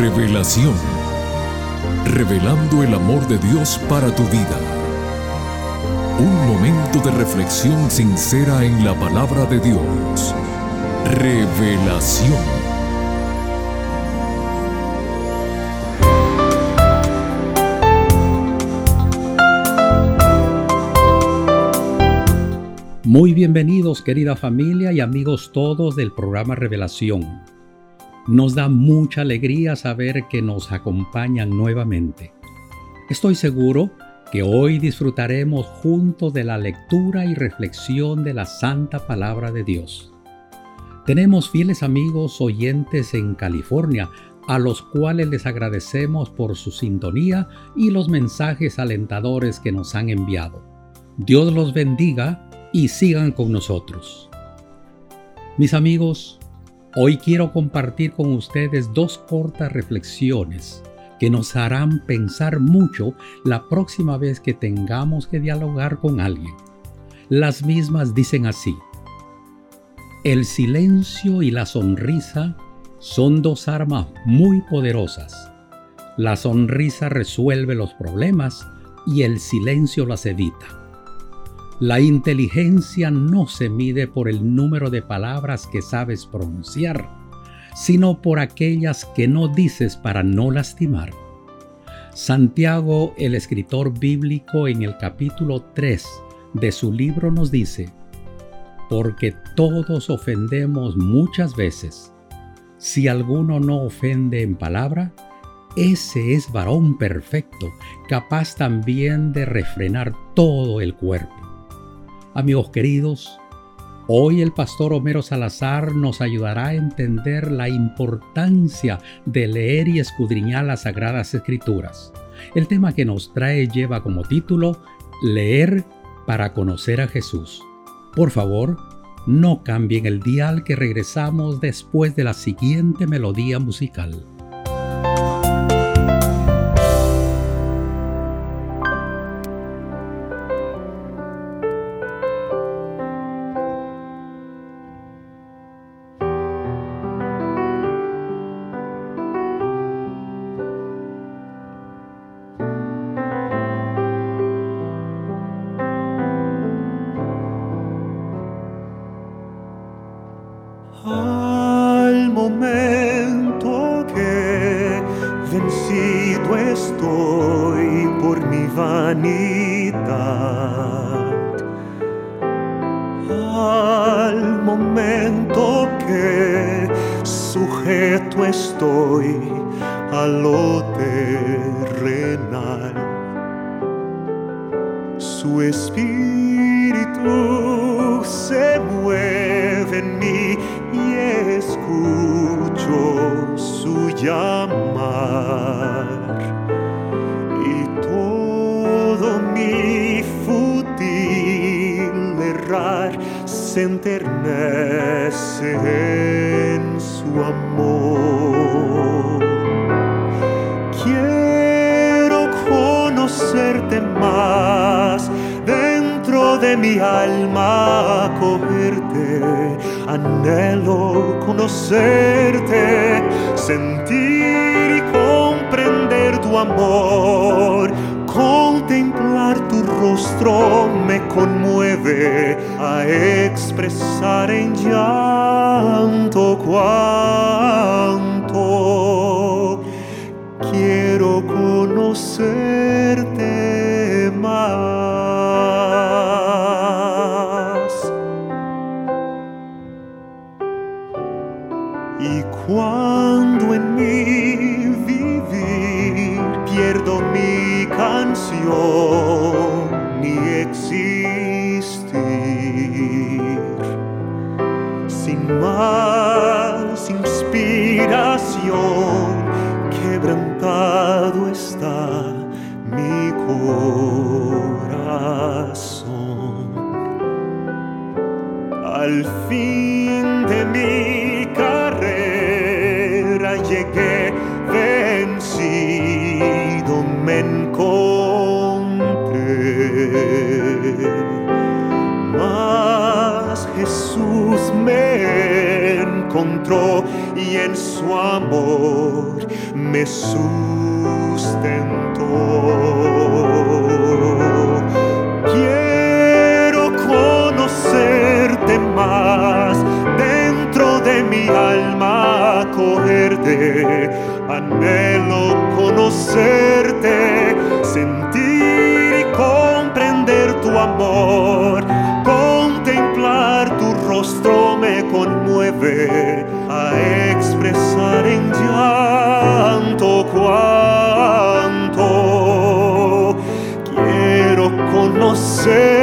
Revelación. Revelando el amor de Dios para tu vida. Un momento de reflexión sincera en la palabra de Dios. Revelación. Muy bienvenidos querida familia y amigos todos del programa Revelación. Nos da mucha alegría saber que nos acompañan nuevamente. Estoy seguro que hoy disfrutaremos juntos de la lectura y reflexión de la Santa Palabra de Dios. Tenemos fieles amigos oyentes en California, a los cuales les agradecemos por su sintonía y los mensajes alentadores que nos han enviado. Dios los bendiga y sigan con nosotros. Mis amigos, hoy quiero compartir con ustedes dos cortas reflexiones que nos harán pensar mucho la próxima vez que tengamos que dialogar con alguien. Las mismas dicen así. El silencio y la sonrisa son dos armas muy poderosas. La sonrisa resuelve los problemas y el silencio las evita. La inteligencia no se mide por el número de palabras que sabes pronunciar, sino por aquellas que no dices para no lastimar. Santiago, el escritor bíblico, en el capítulo 3 de su libro nos dice, porque todos ofendemos muchas veces. Si alguno no ofende en palabra, ese es varón perfecto, capaz también de refrenar todo el cuerpo. Amigos queridos, hoy el pastor Homero Salazar nos ayudará a entender la importancia de leer y escudriñar las Sagradas Escrituras. El tema que nos trae lleva como título Leer para conocer a Jesús. Por favor, no cambien el dial que regresamos después de la siguiente melodía musical. A lo terrenal. Su espíritu se mueve en mí y escucho su llamar. se enternece en su amor. Conocerte más dentro de mi alma, acogerte, anhelo conocerte, sentir y comprender tu amor Contemplar tu rostro me conmueve a expresar en llanto cuanto quiero conocerte Y cuando en mí vivir pierdo mi canción ni existir. Sin más Al fin de mi carrera llegué vencido, me Mas Jesús me encontró y en su amor me sustentó. Acogerte, anhelo conocerte, sentir y comprender tu amor me conmueve a expresar en llanto cuanto quiero conocerte,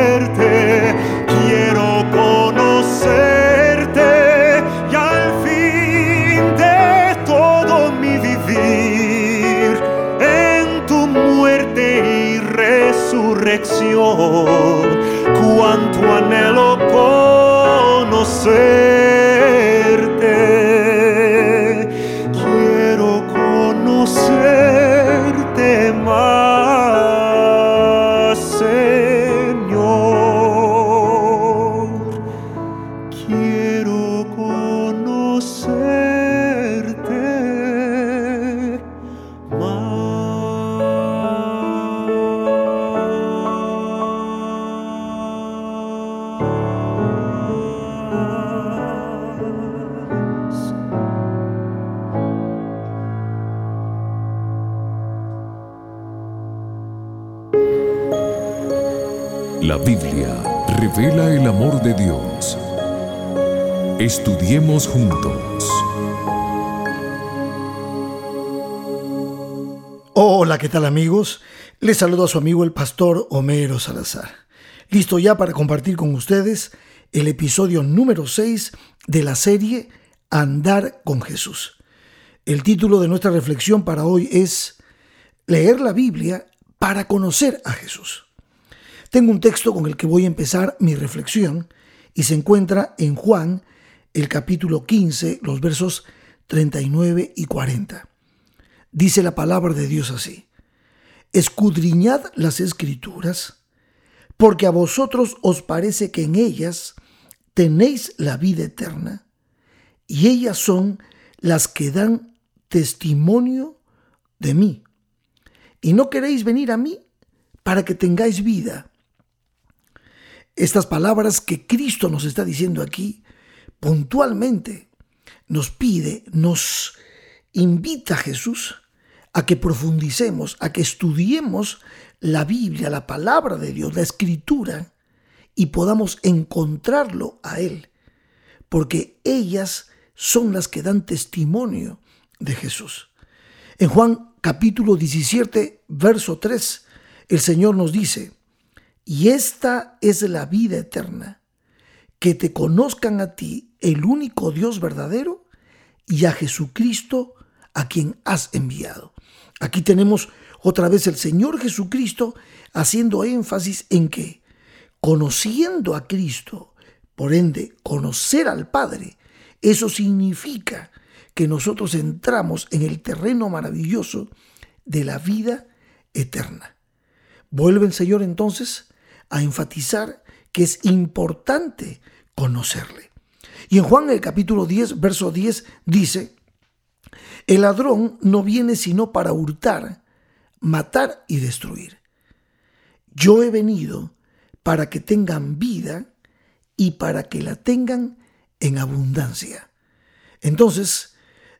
Estudiemos juntos. Hola, ¿qué tal amigos? Les saludo a su amigo el pastor Homero Salazar. Listo ya para compartir con ustedes el episodio número 6 de la serie Andar con Jesús. El título de nuestra reflexión para hoy es Leer la Biblia para conocer a Jesús. Tengo un texto con el que voy a empezar mi reflexión y se encuentra en Juan, el capítulo 15, los versos 39 y 40. Dice la palabra de Dios así, escudriñad las escrituras, porque a vosotros os parece que en ellas tenéis la vida eterna, y ellas son las que dan testimonio de mí. Y no queréis venir a mí para que tengáis vida. Estas palabras que Cristo nos está diciendo aquí, puntualmente, nos pide, nos invita Jesús a que profundicemos, a que estudiemos la Biblia, la palabra de Dios, la escritura, y podamos encontrarlo a Él, porque ellas son las que dan testimonio de Jesús. En Juan capítulo 17, verso 3, el Señor nos dice, y esta es la vida eterna, que te conozcan a ti, el único Dios verdadero, y a Jesucristo, a quien has enviado. Aquí tenemos otra vez el Señor Jesucristo haciendo énfasis en que, conociendo a Cristo, por ende, conocer al Padre, eso significa que nosotros entramos en el terreno maravilloso de la vida eterna. Vuelve el Señor entonces a enfatizar que es importante conocerle. Y en Juan el capítulo 10, verso 10 dice, el ladrón no viene sino para hurtar, matar y destruir. Yo he venido para que tengan vida y para que la tengan en abundancia. Entonces,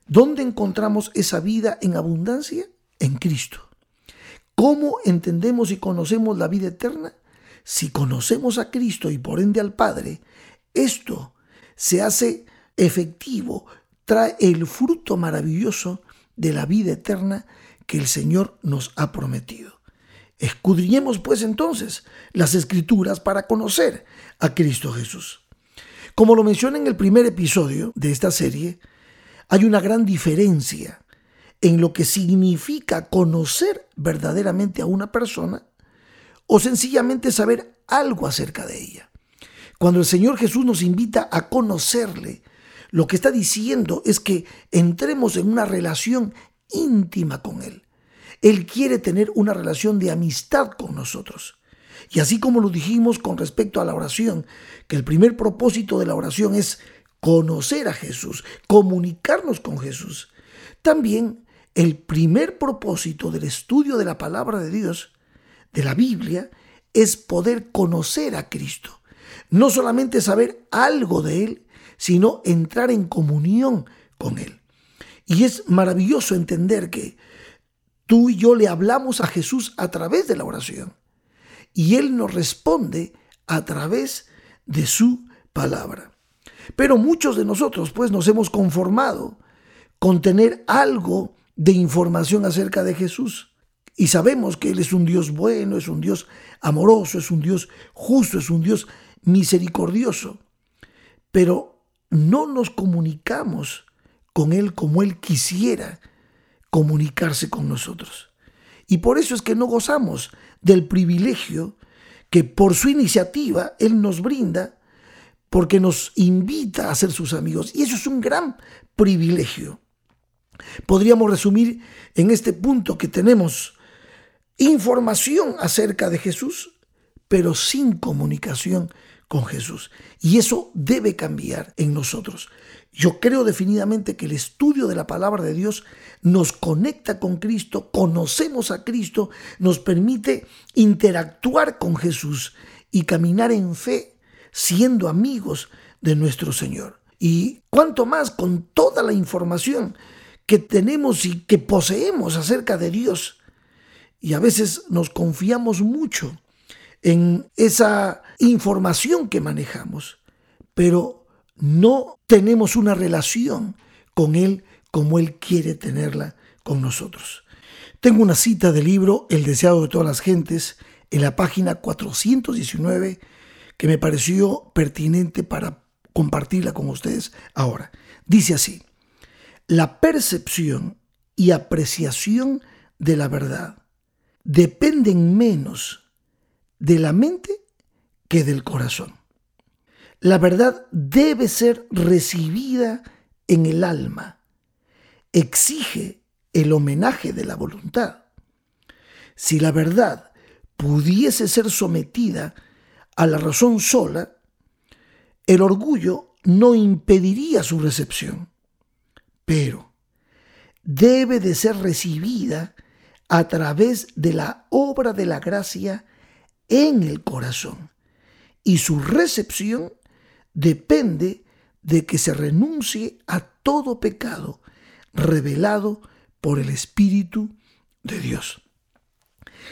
¿dónde encontramos esa vida en abundancia? En Cristo. ¿Cómo entendemos y conocemos la vida eterna? Si conocemos a Cristo y por ende al Padre, esto se hace efectivo, trae el fruto maravilloso de la vida eterna que el Señor nos ha prometido. Escudriñemos pues entonces las escrituras para conocer a Cristo Jesús. Como lo mencioné en el primer episodio de esta serie, hay una gran diferencia en lo que significa conocer verdaderamente a una persona o sencillamente saber algo acerca de ella. Cuando el Señor Jesús nos invita a conocerle, lo que está diciendo es que entremos en una relación íntima con Él. Él quiere tener una relación de amistad con nosotros. Y así como lo dijimos con respecto a la oración, que el primer propósito de la oración es conocer a Jesús, comunicarnos con Jesús. También el primer propósito del estudio de la palabra de Dios, de la Biblia, es poder conocer a Cristo. No solamente saber algo de Él, sino entrar en comunión con Él. Y es maravilloso entender que tú y yo le hablamos a Jesús a través de la oración. Y Él nos responde a través de su palabra. Pero muchos de nosotros pues nos hemos conformado con tener algo de información acerca de Jesús. Y sabemos que Él es un Dios bueno, es un Dios amoroso, es un Dios justo, es un Dios misericordioso. Pero no nos comunicamos con Él como Él quisiera comunicarse con nosotros. Y por eso es que no gozamos del privilegio que por su iniciativa Él nos brinda, porque nos invita a ser sus amigos. Y eso es un gran privilegio. Podríamos resumir en este punto que tenemos información acerca de Jesús, pero sin comunicación con Jesús. Y eso debe cambiar en nosotros. Yo creo definitivamente que el estudio de la palabra de Dios nos conecta con Cristo, conocemos a Cristo, nos permite interactuar con Jesús y caminar en fe, siendo amigos de nuestro Señor. Y cuanto más con toda la información que tenemos y que poseemos acerca de Dios. Y a veces nos confiamos mucho en esa información que manejamos, pero no tenemos una relación con Él como Él quiere tenerla con nosotros. Tengo una cita del libro El deseado de todas las gentes en la página 419 que me pareció pertinente para compartirla con ustedes ahora. Dice así, la percepción y apreciación de la verdad dependen menos de la mente que del corazón. La verdad debe ser recibida en el alma. Exige el homenaje de la voluntad. Si la verdad pudiese ser sometida a la razón sola, el orgullo no impediría su recepción, pero debe de ser recibida a través de la obra de la gracia en el corazón y su recepción depende de que se renuncie a todo pecado revelado por el Espíritu de Dios.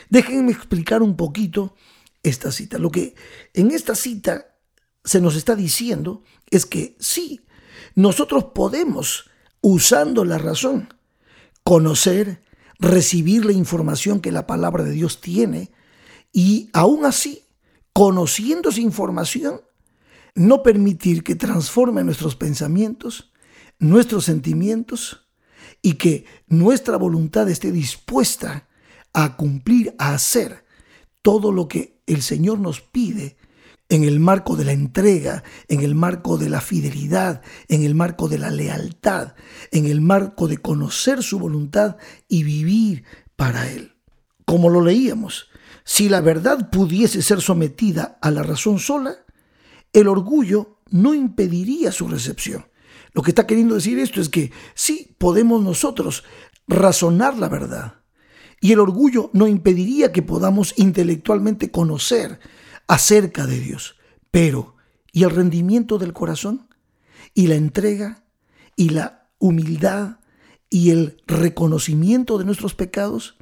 Déjenme explicar un poquito esta cita. Lo que en esta cita se nos está diciendo es que sí, nosotros podemos, usando la razón, conocer, recibir la información que la palabra de Dios tiene y aún así, conociendo esa información, no permitir que transforme nuestros pensamientos, nuestros sentimientos y que nuestra voluntad esté dispuesta a cumplir, a hacer todo lo que el Señor nos pide en el marco de la entrega, en el marco de la fidelidad, en el marco de la lealtad, en el marco de conocer su voluntad y vivir para Él. Como lo leíamos, si la verdad pudiese ser sometida a la razón sola, el orgullo no impediría su recepción. Lo que está queriendo decir esto es que sí podemos nosotros razonar la verdad. Y el orgullo no impediría que podamos intelectualmente conocer acerca de Dios. Pero, ¿y el rendimiento del corazón? ¿Y la entrega? ¿Y la humildad? ¿Y el reconocimiento de nuestros pecados?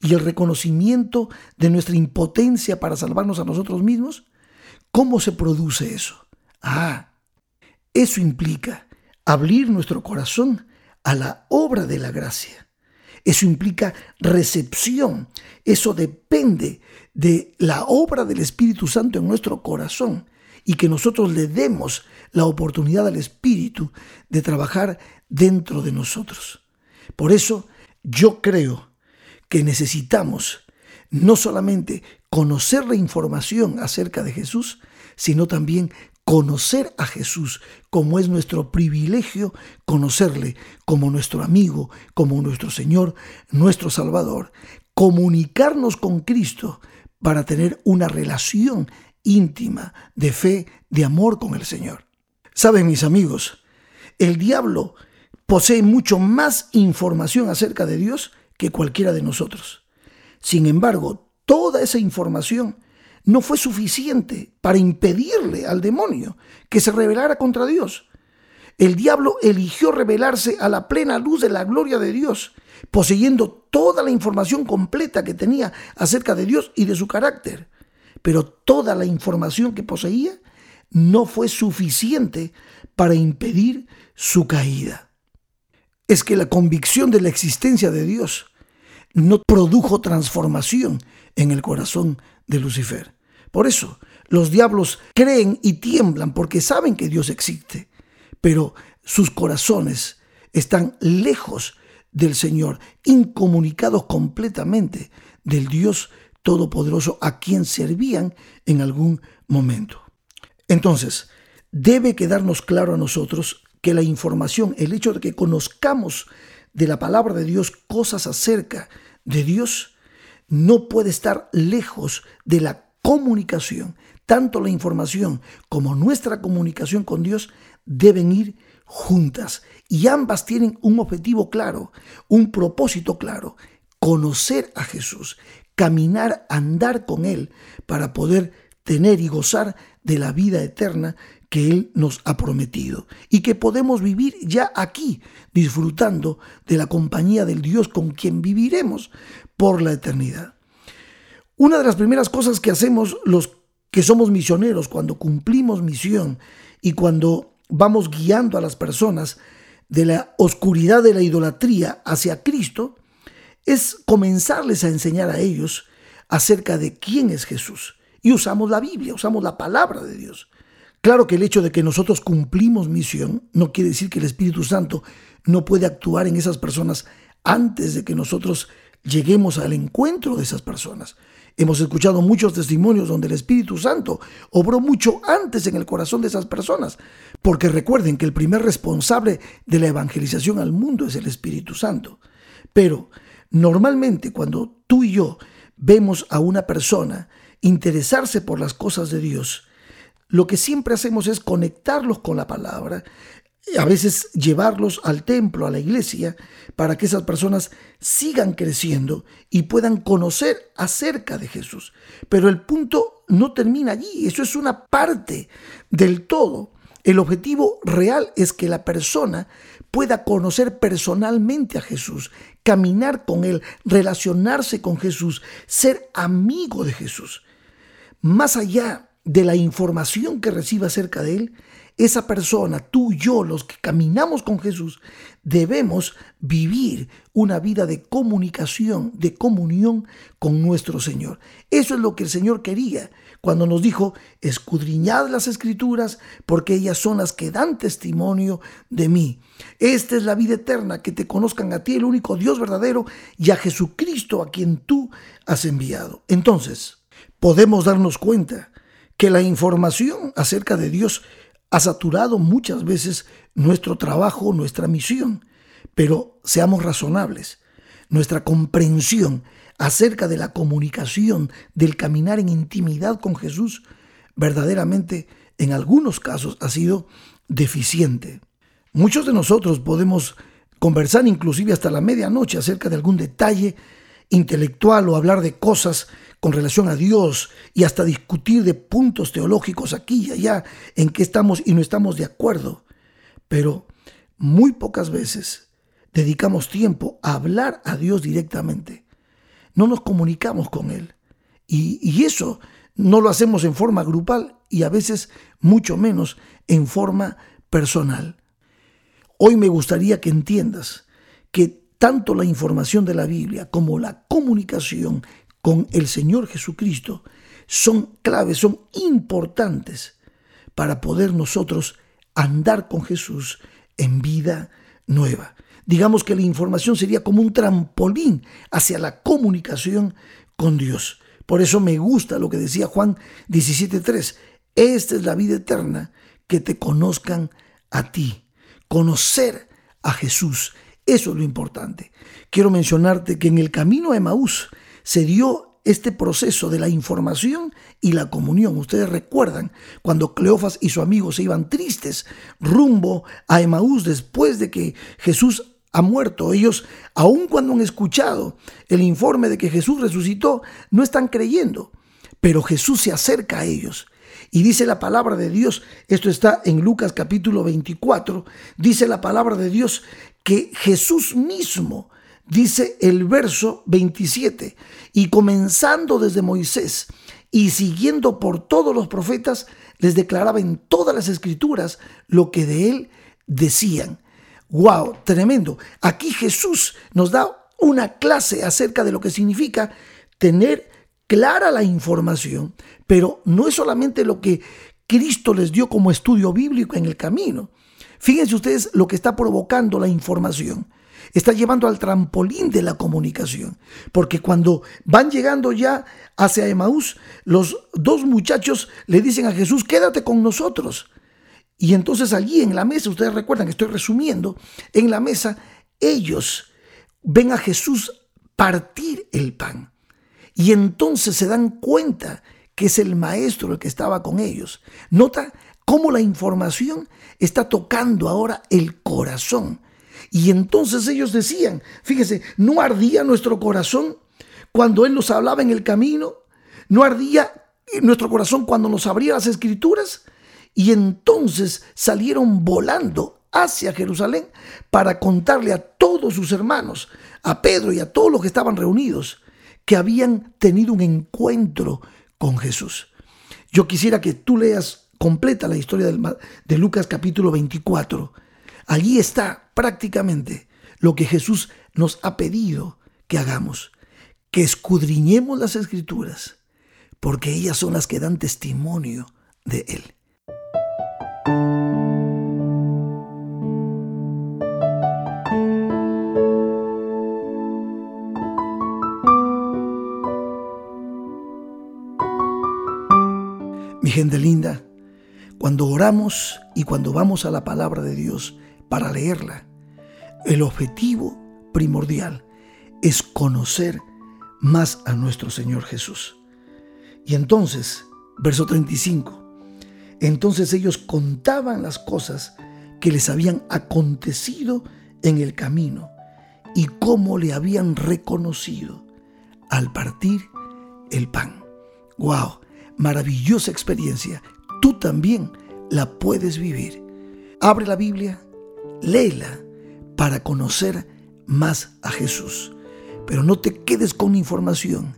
¿Y el reconocimiento de nuestra impotencia para salvarnos a nosotros mismos? ¿Cómo se produce eso? Ah, eso implica abrir nuestro corazón a la obra de la gracia. Eso implica recepción. Eso depende de la obra del Espíritu Santo en nuestro corazón y que nosotros le demos la oportunidad al Espíritu de trabajar dentro de nosotros. Por eso yo creo que necesitamos no solamente conocer la información acerca de Jesús, sino también conocer a Jesús como es nuestro privilegio conocerle como nuestro amigo, como nuestro Señor, nuestro Salvador, comunicarnos con Cristo para tener una relación íntima de fe, de amor con el Señor. Saben mis amigos, el diablo posee mucho más información acerca de Dios que cualquiera de nosotros. Sin embargo, toda esa información no fue suficiente para impedirle al demonio que se rebelara contra Dios. El diablo eligió revelarse a la plena luz de la gloria de Dios, poseyendo toda la información completa que tenía acerca de Dios y de su carácter. Pero toda la información que poseía no fue suficiente para impedir su caída. Es que la convicción de la existencia de Dios no produjo transformación en el corazón de Lucifer. Por eso, los diablos creen y tiemblan porque saben que Dios existe, pero sus corazones están lejos del Señor, incomunicados completamente del Dios Todopoderoso a quien servían en algún momento. Entonces, debe quedarnos claro a nosotros que la información, el hecho de que conozcamos de la palabra de Dios cosas acerca de Dios, no puede estar lejos de la comunicación. Tanto la información como nuestra comunicación con Dios deben ir juntas y ambas tienen un objetivo claro, un propósito claro, conocer a Jesús, caminar, andar con Él para poder tener y gozar de la vida eterna que Él nos ha prometido y que podemos vivir ya aquí, disfrutando de la compañía del Dios con quien viviremos por la eternidad. Una de las primeras cosas que hacemos los que somos misioneros cuando cumplimos misión y cuando vamos guiando a las personas de la oscuridad de la idolatría hacia Cristo es comenzarles a enseñar a ellos acerca de quién es Jesús. Y usamos la Biblia, usamos la palabra de Dios. Claro que el hecho de que nosotros cumplimos misión no quiere decir que el Espíritu Santo no puede actuar en esas personas antes de que nosotros lleguemos al encuentro de esas personas. Hemos escuchado muchos testimonios donde el Espíritu Santo obró mucho antes en el corazón de esas personas, porque recuerden que el primer responsable de la evangelización al mundo es el Espíritu Santo. Pero normalmente cuando tú y yo vemos a una persona interesarse por las cosas de Dios, lo que siempre hacemos es conectarlos con la palabra, a veces llevarlos al templo, a la iglesia, para que esas personas sigan creciendo y puedan conocer acerca de Jesús. Pero el punto no termina allí, eso es una parte del todo. El objetivo real es que la persona pueda conocer personalmente a Jesús, caminar con Él, relacionarse con Jesús, ser amigo de Jesús. Más allá de la información que reciba acerca de Él, esa persona, tú, yo, los que caminamos con Jesús, debemos vivir una vida de comunicación, de comunión con nuestro Señor. Eso es lo que el Señor quería cuando nos dijo, escudriñad las escrituras, porque ellas son las que dan testimonio de mí. Esta es la vida eterna, que te conozcan a ti, el único Dios verdadero, y a Jesucristo a quien tú has enviado. Entonces, podemos darnos cuenta que la información acerca de Dios ha saturado muchas veces nuestro trabajo, nuestra misión, pero seamos razonables. Nuestra comprensión acerca de la comunicación, del caminar en intimidad con Jesús, verdaderamente en algunos casos ha sido deficiente. Muchos de nosotros podemos conversar inclusive hasta la medianoche acerca de algún detalle intelectual o hablar de cosas con relación a Dios y hasta discutir de puntos teológicos aquí y allá en que estamos y no estamos de acuerdo. Pero muy pocas veces dedicamos tiempo a hablar a Dios directamente. No nos comunicamos con Él. Y, y eso no lo hacemos en forma grupal y a veces mucho menos en forma personal. Hoy me gustaría que entiendas que tanto la información de la Biblia como la comunicación con el Señor Jesucristo son claves, son importantes para poder nosotros andar con Jesús en vida nueva. Digamos que la información sería como un trampolín hacia la comunicación con Dios. Por eso me gusta lo que decía Juan 17.3. Esta es la vida eterna, que te conozcan a ti, conocer a Jesús. Eso es lo importante. Quiero mencionarte que en el camino a Emaús se dio este proceso de la información y la comunión. Ustedes recuerdan cuando Cleofas y su amigo se iban tristes rumbo a Emaús después de que Jesús ha muerto. Ellos, aun cuando han escuchado el informe de que Jesús resucitó, no están creyendo. Pero Jesús se acerca a ellos. Y dice la palabra de Dios, esto está en Lucas capítulo 24, dice la palabra de Dios que Jesús mismo, dice el verso 27, y comenzando desde Moisés y siguiendo por todos los profetas, les declaraba en todas las escrituras lo que de él decían. ¡Wow! Tremendo. Aquí Jesús nos da una clase acerca de lo que significa tener clara la información, pero no es solamente lo que Cristo les dio como estudio bíblico en el camino. Fíjense ustedes lo que está provocando la información. Está llevando al trampolín de la comunicación. Porque cuando van llegando ya hacia Emaús, los dos muchachos le dicen a Jesús, quédate con nosotros. Y entonces allí en la mesa, ustedes recuerdan que estoy resumiendo, en la mesa ellos ven a Jesús partir el pan. Y entonces se dan cuenta que es el maestro el que estaba con ellos. Nota cómo la información está tocando ahora el corazón. Y entonces ellos decían, fíjese, ¿no ardía nuestro corazón cuando Él nos hablaba en el camino? ¿No ardía nuestro corazón cuando nos abría las escrituras? Y entonces salieron volando hacia Jerusalén para contarle a todos sus hermanos, a Pedro y a todos los que estaban reunidos, que habían tenido un encuentro con Jesús. Yo quisiera que tú leas completa la historia de Lucas capítulo 24. Allí está prácticamente lo que Jesús nos ha pedido que hagamos, que escudriñemos las escrituras, porque ellas son las que dan testimonio de Él. Mi gente linda, cuando oramos y cuando vamos a la palabra de Dios para leerla, el objetivo primordial es conocer más a nuestro Señor Jesús. Y entonces, verso 35, entonces ellos contaban las cosas que les habían acontecido en el camino y cómo le habían reconocido al partir el pan. ¡Wow! Maravillosa experiencia. Tú también la puedes vivir. Abre la Biblia, léela para conocer más a Jesús. Pero no te quedes con información.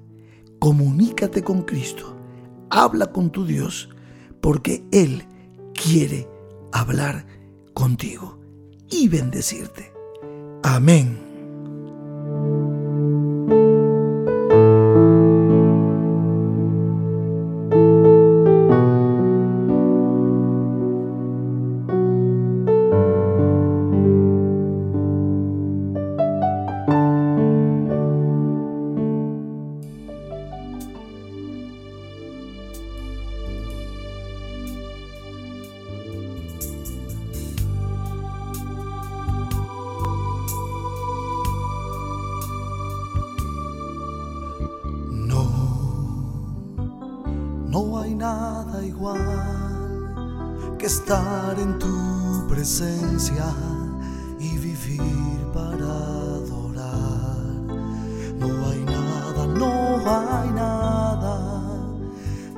Comunícate con Cristo. Habla con tu Dios porque Él quiere hablar contigo y bendecirte. Amén. Estar en tu presencia y vivir para adorar. No hay nada, no hay nada,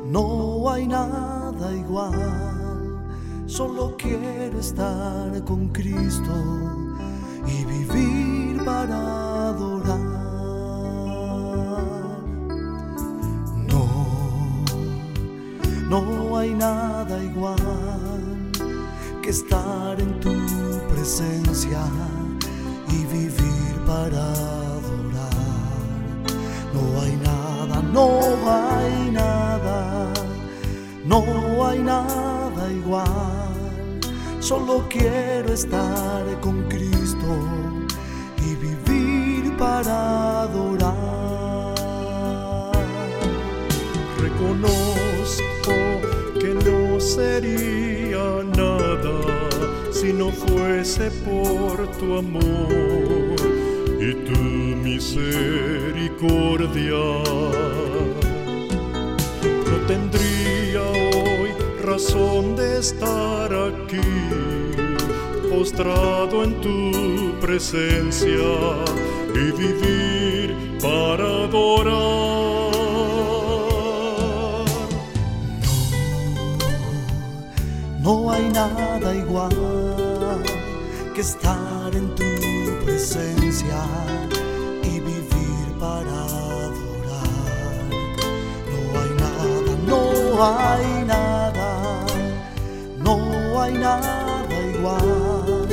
no hay nada igual. Solo quiero estar con Cristo y vivir para adorar. No, no hay nada igual estar en tu presencia y vivir para adorar. No hay nada, no hay nada, no hay nada igual. Solo quiero estar con Cristo y vivir para adorar. Reconozco que no sería si no fuese por tu amor y tu misericordia. No tendría hoy razón de estar aquí, postrado en tu presencia y vivir para adorar. No hay nada igual que estar en tu presencia y vivir para adorar. No hay nada, no hay nada, no hay nada igual.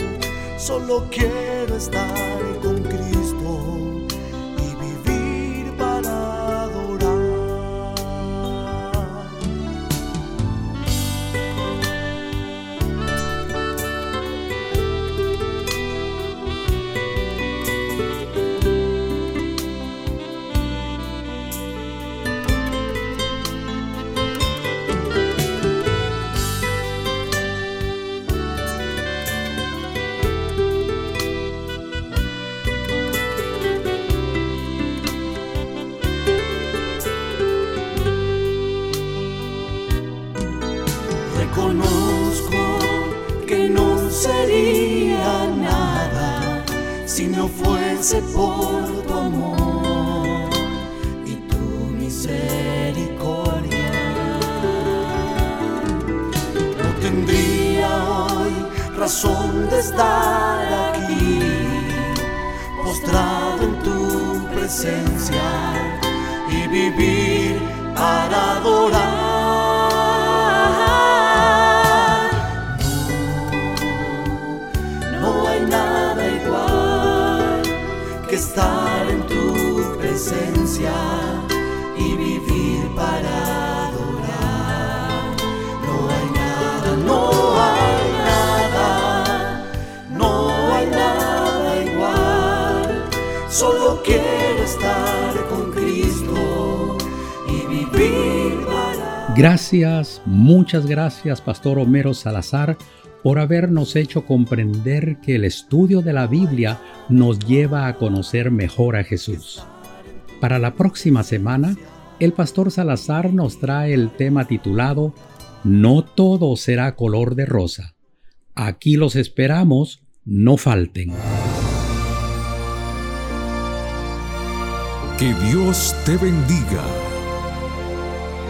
Solo quiero estar con presencia y vivir para adorar. No hay nada igual que estar en tu presencia y vivir para Gracias, muchas gracias, Pastor Homero Salazar, por habernos hecho comprender que el estudio de la Biblia nos lleva a conocer mejor a Jesús. Para la próxima semana, el Pastor Salazar nos trae el tema titulado No todo será color de rosa. Aquí los esperamos, no falten. Que Dios te bendiga.